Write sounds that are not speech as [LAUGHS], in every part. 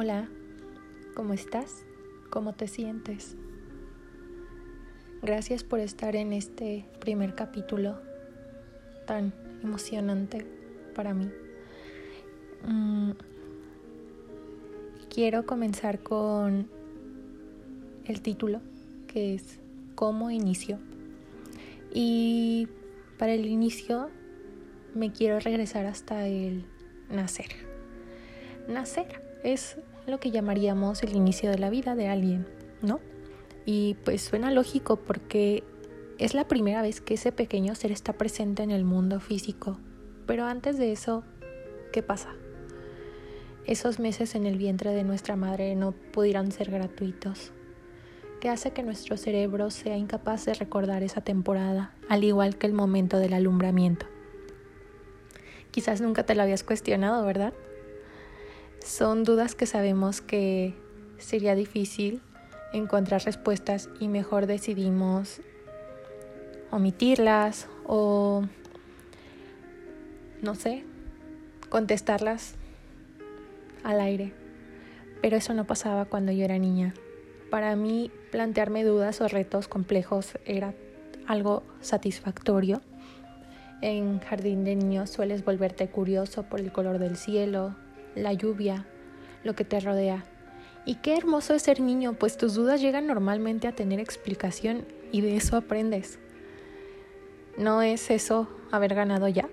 Hola, ¿cómo estás? ¿Cómo te sientes? Gracias por estar en este primer capítulo tan emocionante para mí. Mm, quiero comenzar con el título, que es ¿Cómo inicio? Y para el inicio me quiero regresar hasta el nacer. Nacer es lo que llamaríamos el inicio de la vida de alguien, ¿no? Y pues suena lógico porque es la primera vez que ese pequeño ser está presente en el mundo físico. Pero antes de eso, ¿qué pasa? Esos meses en el vientre de nuestra madre no pudieran ser gratuitos. ¿Qué hace que nuestro cerebro sea incapaz de recordar esa temporada, al igual que el momento del alumbramiento. Quizás nunca te lo habías cuestionado, ¿verdad? Son dudas que sabemos que sería difícil encontrar respuestas y mejor decidimos omitirlas o, no sé, contestarlas al aire. Pero eso no pasaba cuando yo era niña. Para mí, plantearme dudas o retos complejos era algo satisfactorio. En jardín de niños sueles volverte curioso por el color del cielo, la lluvia, lo que te rodea. Y qué hermoso es ser niño, pues tus dudas llegan normalmente a tener explicación y de eso aprendes. ¿No es eso haber ganado ya?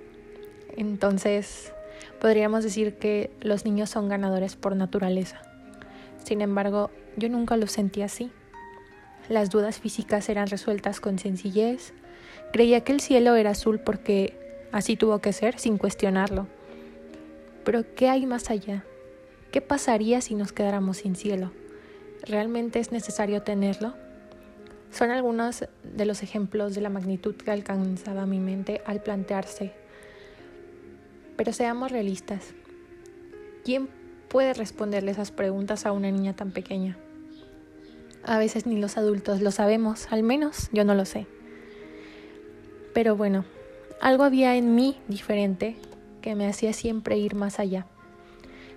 Entonces, podríamos decir que los niños son ganadores por naturaleza. Sin embargo, yo nunca lo sentí así. Las dudas físicas eran resueltas con sencillez. Creía que el cielo era azul porque así tuvo que ser, sin cuestionarlo. Pero ¿qué hay más allá? ¿Qué pasaría si nos quedáramos sin cielo? ¿Realmente es necesario tenerlo? Son algunos de los ejemplos de la magnitud que alcanzaba mi mente al plantearse. Pero seamos realistas. ¿Quién puede responderle esas preguntas a una niña tan pequeña? A veces ni los adultos lo sabemos, al menos yo no lo sé. Pero bueno, algo había en mí diferente que me hacía siempre ir más allá.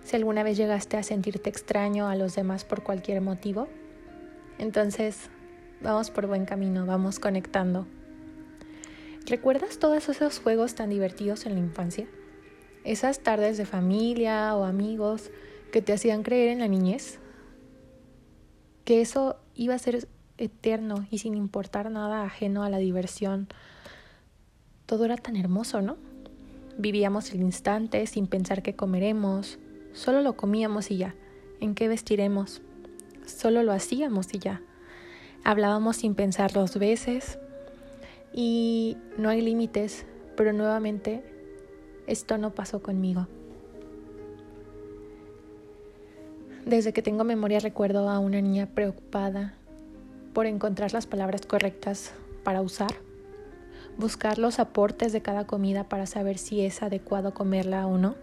Si alguna vez llegaste a sentirte extraño a los demás por cualquier motivo, entonces vamos por buen camino, vamos conectando. ¿Recuerdas todos esos juegos tan divertidos en la infancia? Esas tardes de familia o amigos que te hacían creer en la niñez. Que eso iba a ser eterno y sin importar nada ajeno a la diversión. Todo era tan hermoso, ¿no? Vivíamos el instante sin pensar qué comeremos, solo lo comíamos y ya. ¿En qué vestiremos? Solo lo hacíamos y ya. Hablábamos sin pensar dos veces y no hay límites, pero nuevamente esto no pasó conmigo. Desde que tengo memoria recuerdo a una niña preocupada por encontrar las palabras correctas para usar buscar los aportes de cada comida para saber si es adecuado comerla o no,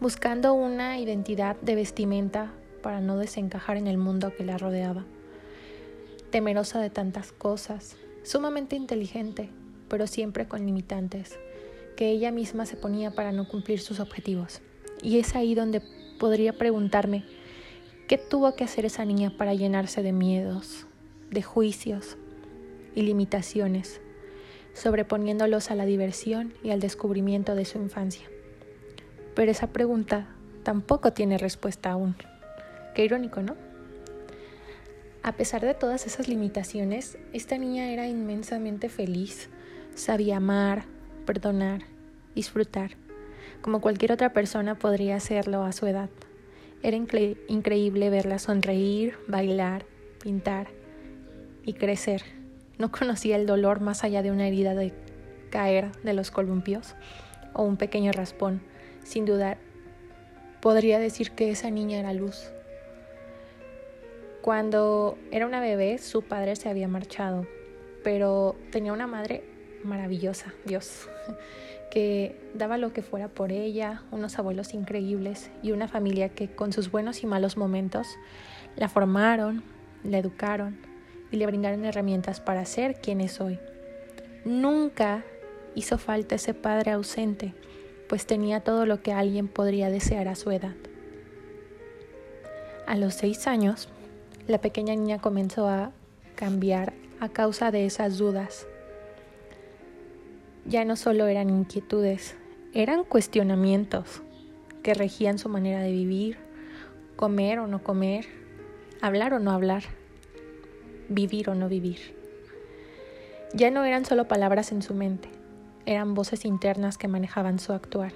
buscando una identidad de vestimenta para no desencajar en el mundo que la rodeaba, temerosa de tantas cosas, sumamente inteligente, pero siempre con limitantes, que ella misma se ponía para no cumplir sus objetivos. Y es ahí donde podría preguntarme, ¿qué tuvo que hacer esa niña para llenarse de miedos, de juicios y limitaciones sobreponiéndolos a la diversión y al descubrimiento de su infancia. Pero esa pregunta tampoco tiene respuesta aún. Qué irónico, ¿no? A pesar de todas esas limitaciones, esta niña era inmensamente feliz, sabía amar, perdonar, disfrutar, como cualquier otra persona podría hacerlo a su edad. Era increíble verla sonreír, bailar, pintar y crecer no conocía el dolor más allá de una herida de caer de los columpios o un pequeño raspón. Sin dudar, podría decir que esa niña era luz. Cuando era una bebé, su padre se había marchado, pero tenía una madre maravillosa, Dios, [LAUGHS] que daba lo que fuera por ella, unos abuelos increíbles y una familia que con sus buenos y malos momentos la formaron, la educaron y le brindaron herramientas para ser quien es hoy. Nunca hizo falta ese padre ausente, pues tenía todo lo que alguien podría desear a su edad. A los seis años, la pequeña niña comenzó a cambiar a causa de esas dudas. Ya no solo eran inquietudes, eran cuestionamientos que regían su manera de vivir, comer o no comer, hablar o no hablar, vivir o no vivir. Ya no eran solo palabras en su mente, eran voces internas que manejaban su actuar.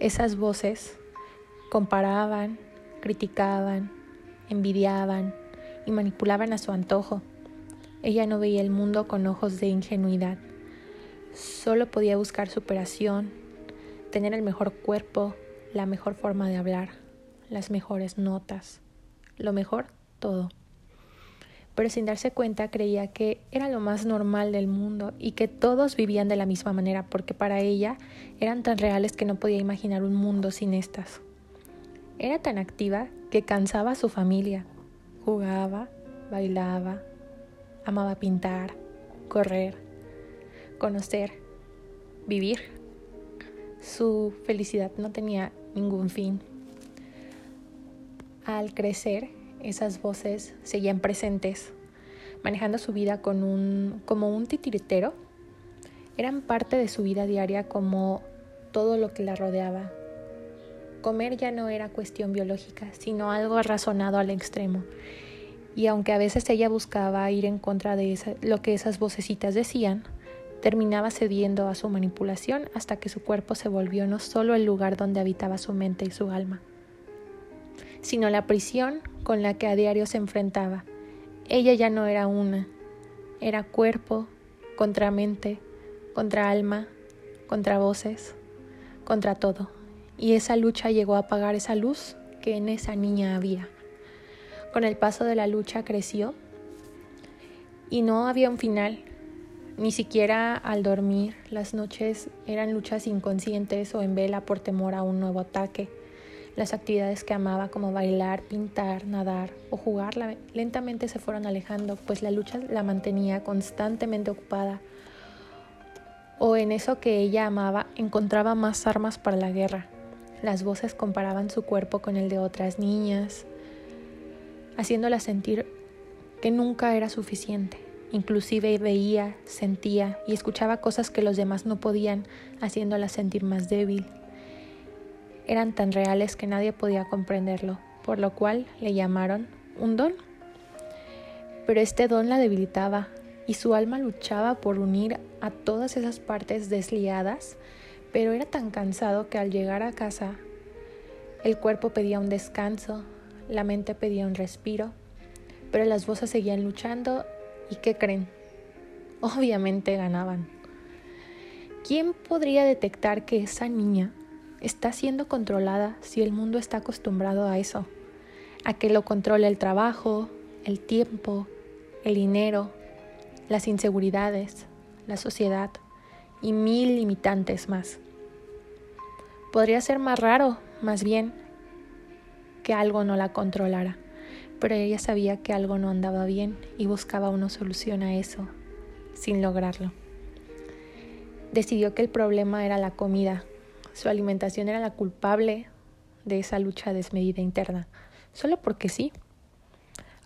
Esas voces comparaban, criticaban, envidiaban y manipulaban a su antojo. Ella no veía el mundo con ojos de ingenuidad. Solo podía buscar superación, tener el mejor cuerpo, la mejor forma de hablar, las mejores notas, lo mejor todo. Pero sin darse cuenta creía que era lo más normal del mundo y que todos vivían de la misma manera porque para ella eran tan reales que no podía imaginar un mundo sin estas. Era tan activa que cansaba a su familia. Jugaba, bailaba, amaba pintar, correr, conocer, vivir. Su felicidad no tenía ningún fin. Al crecer, esas voces seguían presentes, manejando su vida con un, como un titiritero. Eran parte de su vida diaria como todo lo que la rodeaba, Comer ya no era cuestión biológica, sino algo razonado al extremo. Y aunque a veces ella buscaba ir en contra de lo que esas vocecitas decían, terminaba cediendo a su manipulación hasta que su cuerpo se volvió no solo el lugar donde habitaba su mente y su alma, sino la prisión con la que a diario se enfrentaba. Ella ya no era una, era cuerpo contra mente, contra alma, contra voces, contra todo y esa lucha llegó a apagar esa luz que en esa niña había. Con el paso de la lucha creció y no había un final, ni siquiera al dormir. Las noches eran luchas inconscientes o en vela por temor a un nuevo ataque. Las actividades que amaba como bailar, pintar, nadar o jugar lentamente se fueron alejando, pues la lucha la mantenía constantemente ocupada. O en eso que ella amaba encontraba más armas para la guerra. Las voces comparaban su cuerpo con el de otras niñas, haciéndola sentir que nunca era suficiente. Inclusive veía, sentía y escuchaba cosas que los demás no podían, haciéndola sentir más débil. Eran tan reales que nadie podía comprenderlo, por lo cual le llamaron un don. Pero este don la debilitaba y su alma luchaba por unir a todas esas partes desliadas pero era tan cansado que al llegar a casa el cuerpo pedía un descanso, la mente pedía un respiro, pero las voces seguían luchando y ¿qué creen? Obviamente ganaban. ¿Quién podría detectar que esa niña está siendo controlada si el mundo está acostumbrado a eso? A que lo controle el trabajo, el tiempo, el dinero, las inseguridades, la sociedad y mil limitantes más. Podría ser más raro, más bien, que algo no la controlara, pero ella sabía que algo no andaba bien y buscaba una solución a eso, sin lograrlo. Decidió que el problema era la comida, su alimentación era la culpable de esa lucha desmedida interna, solo porque sí.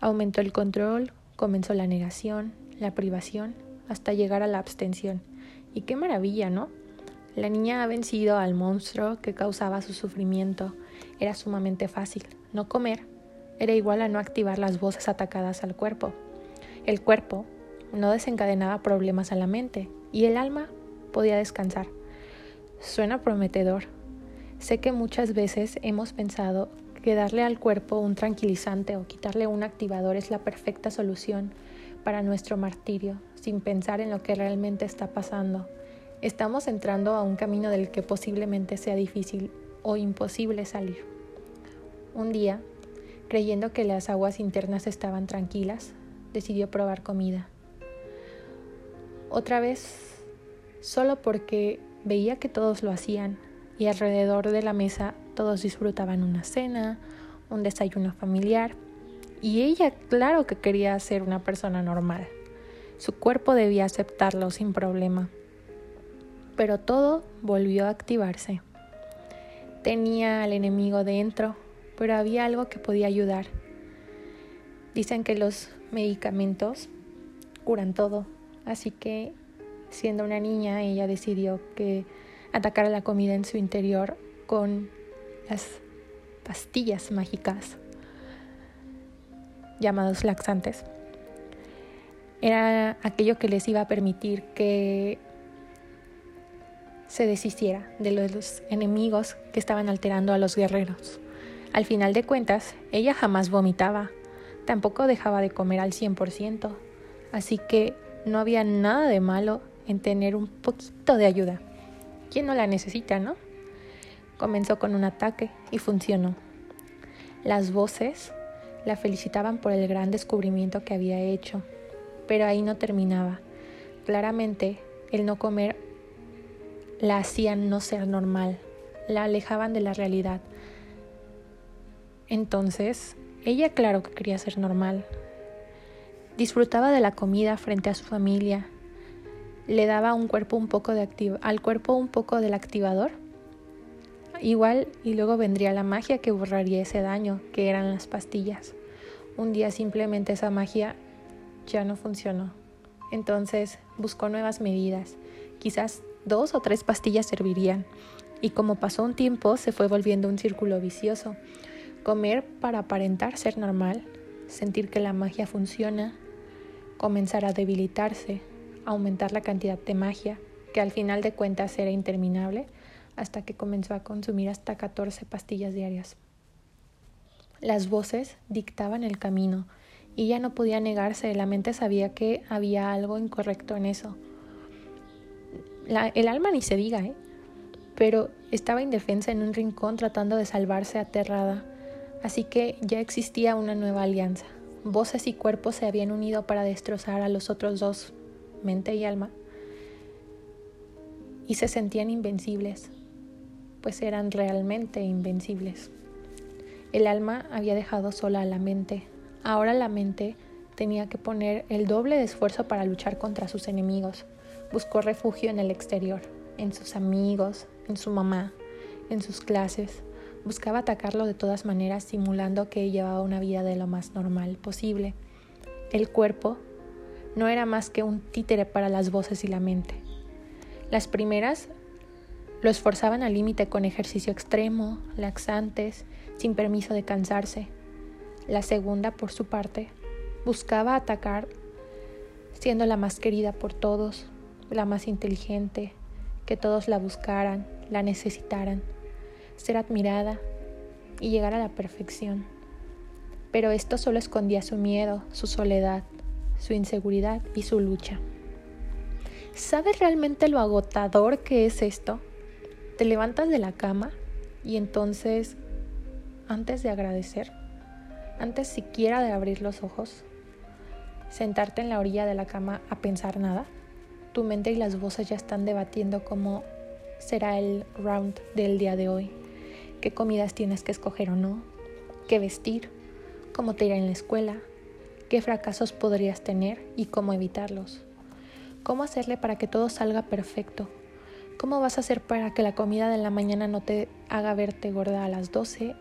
Aumentó el control, comenzó la negación, la privación, hasta llegar a la abstención. Y qué maravilla, ¿no? La niña ha vencido al monstruo que causaba su sufrimiento. Era sumamente fácil. No comer era igual a no activar las voces atacadas al cuerpo. El cuerpo no desencadenaba problemas a la mente y el alma podía descansar. Suena prometedor. Sé que muchas veces hemos pensado que darle al cuerpo un tranquilizante o quitarle un activador es la perfecta solución para nuestro martirio, sin pensar en lo que realmente está pasando. Estamos entrando a un camino del que posiblemente sea difícil o imposible salir. Un día, creyendo que las aguas internas estaban tranquilas, decidió probar comida. Otra vez, solo porque veía que todos lo hacían y alrededor de la mesa todos disfrutaban una cena, un desayuno familiar, y ella claro que quería ser una persona normal. Su cuerpo debía aceptarlo sin problema pero todo volvió a activarse. Tenía al enemigo dentro, pero había algo que podía ayudar. Dicen que los medicamentos curan todo, así que siendo una niña ella decidió que atacara la comida en su interior con las pastillas mágicas llamados laxantes. Era aquello que les iba a permitir que se deshiciera de los enemigos que estaban alterando a los guerreros. Al final de cuentas, ella jamás vomitaba, tampoco dejaba de comer al 100%, así que no había nada de malo en tener un poquito de ayuda. ¿Quién no la necesita, no? Comenzó con un ataque y funcionó. Las voces la felicitaban por el gran descubrimiento que había hecho, pero ahí no terminaba. Claramente, el no comer la hacían no ser normal, la alejaban de la realidad. Entonces, ella claro que quería ser normal. Disfrutaba de la comida frente a su familia. Le daba al cuerpo un poco del activador. Igual y luego vendría la magia que borraría ese daño, que eran las pastillas. Un día simplemente esa magia ya no funcionó. Entonces buscó nuevas medidas. Quizás dos o tres pastillas servirían. Y como pasó un tiempo, se fue volviendo un círculo vicioso. Comer para aparentar ser normal, sentir que la magia funciona, comenzar a debilitarse, aumentar la cantidad de magia, que al final de cuentas era interminable, hasta que comenzó a consumir hasta 14 pastillas diarias. Las voces dictaban el camino, y ya no podía negarse, la mente sabía que había algo incorrecto en eso el alma ni se diga, ¿eh? Pero estaba indefensa en un rincón tratando de salvarse aterrada. Así que ya existía una nueva alianza. Voces y cuerpos se habían unido para destrozar a los otros dos, mente y alma. Y se sentían invencibles, pues eran realmente invencibles. El alma había dejado sola a la mente. Ahora la mente tenía que poner el doble de esfuerzo para luchar contra sus enemigos. Buscó refugio en el exterior, en sus amigos, en su mamá, en sus clases. Buscaba atacarlo de todas maneras, simulando que llevaba una vida de lo más normal posible. El cuerpo no era más que un títere para las voces y la mente. Las primeras lo esforzaban al límite con ejercicio extremo, laxantes, sin permiso de cansarse. La segunda, por su parte, buscaba atacar siendo la más querida por todos, la más inteligente, que todos la buscaran, la necesitaran, ser admirada y llegar a la perfección. Pero esto solo escondía su miedo, su soledad, su inseguridad y su lucha. ¿Sabes realmente lo agotador que es esto? Te levantas de la cama y entonces, antes de agradecer, antes siquiera de abrir los ojos, sentarte en la orilla de la cama a pensar nada, tu mente y las voces ya están debatiendo cómo será el round del día de hoy, qué comidas tienes que escoger o no, qué vestir, cómo te irá en la escuela, qué fracasos podrías tener y cómo evitarlos, cómo hacerle para que todo salga perfecto, cómo vas a hacer para que la comida de la mañana no te haga verte gorda a las 12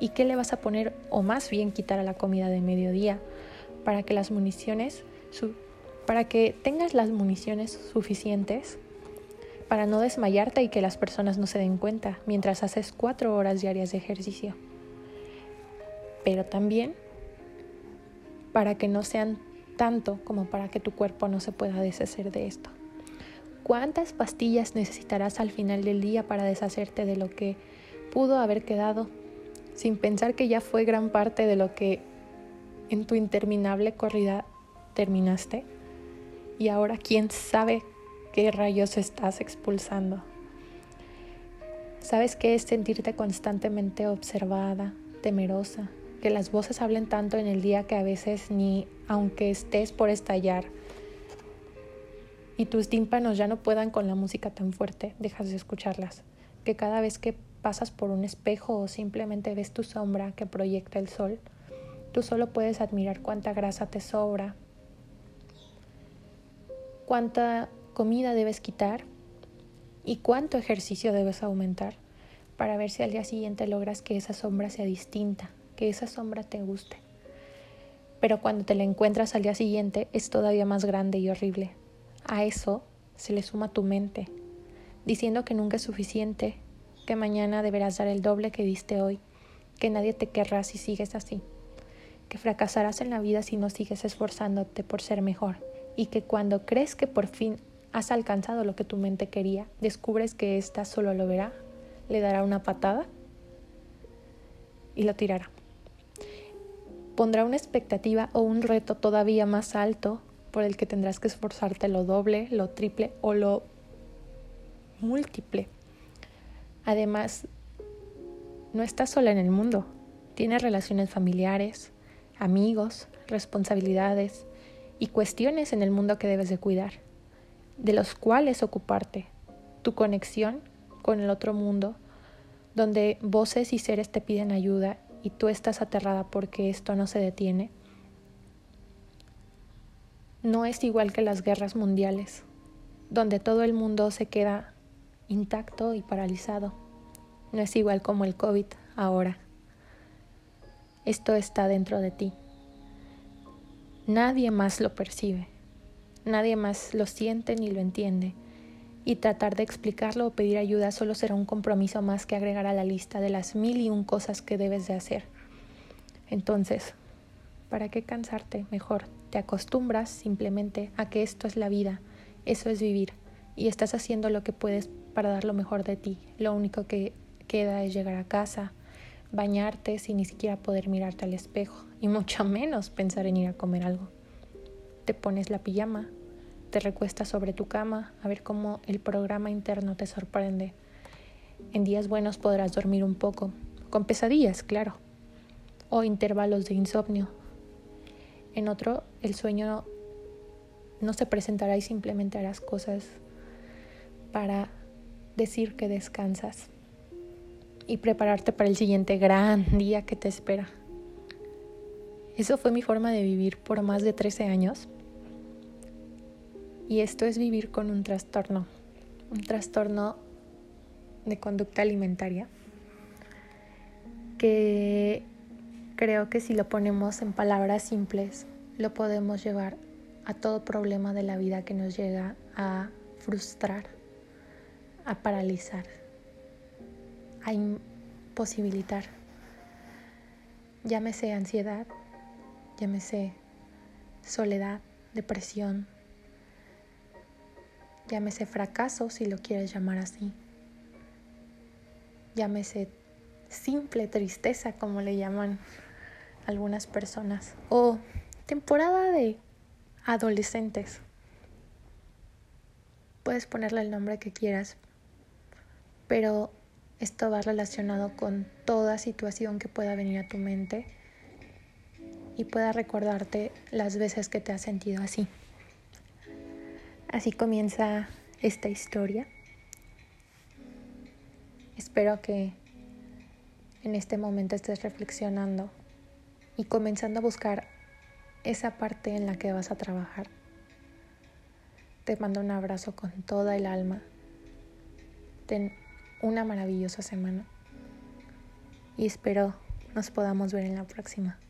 y qué le vas a poner o más bien quitar a la comida de mediodía para que las municiones para que tengas las municiones suficientes para no desmayarte y que las personas no se den cuenta mientras haces cuatro horas diarias de ejercicio. Pero también para que no sean tanto como para que tu cuerpo no se pueda deshacer de esto. ¿Cuántas pastillas necesitarás al final del día para deshacerte de lo que pudo haber quedado sin pensar que ya fue gran parte de lo que en tu interminable corrida terminaste? y ahora quién sabe qué rayos estás expulsando. ¿Sabes qué es sentirte constantemente observada, temerosa? Que las voces hablen tanto en el día que a veces ni aunque estés por estallar y tus tímpanos ya no puedan con la música tan fuerte, dejas de escucharlas. Que cada vez que pasas por un espejo o simplemente ves tu sombra que proyecta el sol, tú solo puedes admirar cuánta grasa te sobra, cuánta comida debes quitar y cuánto ejercicio debes aumentar para ver si al día siguiente logras que esa sombra sea distinta, que esa sombra te guste. Pero cuando te la encuentras al día siguiente es todavía más grande y horrible. A eso se le suma tu mente, diciendo que nunca es suficiente, que mañana deberás dar el doble que diste hoy, que nadie te querrá si sigues así, que fracasarás en la vida si no sigues esforzándote por ser mejor, y que cuando crees que por fin has alcanzado lo que tu mente quería, descubres que ésta solo lo verá, le dará una patada y lo tirará. Pondrá una expectativa o un reto todavía más alto por el que tendrás que esforzarte lo doble, lo triple o lo múltiple. Además, no estás sola en el mundo. Tienes relaciones familiares, amigos, responsabilidades y cuestiones en el mundo que debes de cuidar de los cuales ocuparte, tu conexión con el otro mundo, donde voces y seres te piden ayuda y tú estás aterrada porque esto no se detiene, no es igual que las guerras mundiales, donde todo el mundo se queda intacto y paralizado. No es igual como el COVID ahora. Esto está dentro de ti. Nadie más lo percibe. Nadie más lo siente ni lo entiende. Y tratar de explicarlo o pedir ayuda solo será un compromiso más que agregar a la lista de las mil y un cosas que debes de hacer. Entonces, ¿para qué cansarte? Mejor te acostumbras simplemente a que esto es la vida, eso es vivir, y estás haciendo lo que puedes para dar lo mejor de ti. Lo único que queda es llegar a casa, bañarte sin ni siquiera poder mirarte al espejo, y mucho menos pensar en ir a comer algo te pones la pijama, te recuestas sobre tu cama a ver cómo el programa interno te sorprende. En días buenos podrás dormir un poco, con pesadillas, claro, o intervalos de insomnio. En otro, el sueño no se presentará y simplemente harás cosas para decir que descansas y prepararte para el siguiente gran día que te espera. Eso fue mi forma de vivir por más de 13 años. Y esto es vivir con un trastorno, un trastorno de conducta alimentaria, que creo que si lo ponemos en palabras simples, lo podemos llevar a todo problema de la vida que nos llega a frustrar, a paralizar, a imposibilitar. Llámese ansiedad, llámese soledad, depresión, llámese fracaso si lo quieres llamar así, llámese simple tristeza como le llaman algunas personas, o temporada de adolescentes. Puedes ponerle el nombre que quieras, pero esto va relacionado con toda situación que pueda venir a tu mente y pueda recordarte las veces que te has sentido así. Así comienza esta historia. Espero que en este momento estés reflexionando y comenzando a buscar esa parte en la que vas a trabajar. Te mando un abrazo con toda el alma. Ten una maravillosa semana y espero nos podamos ver en la próxima.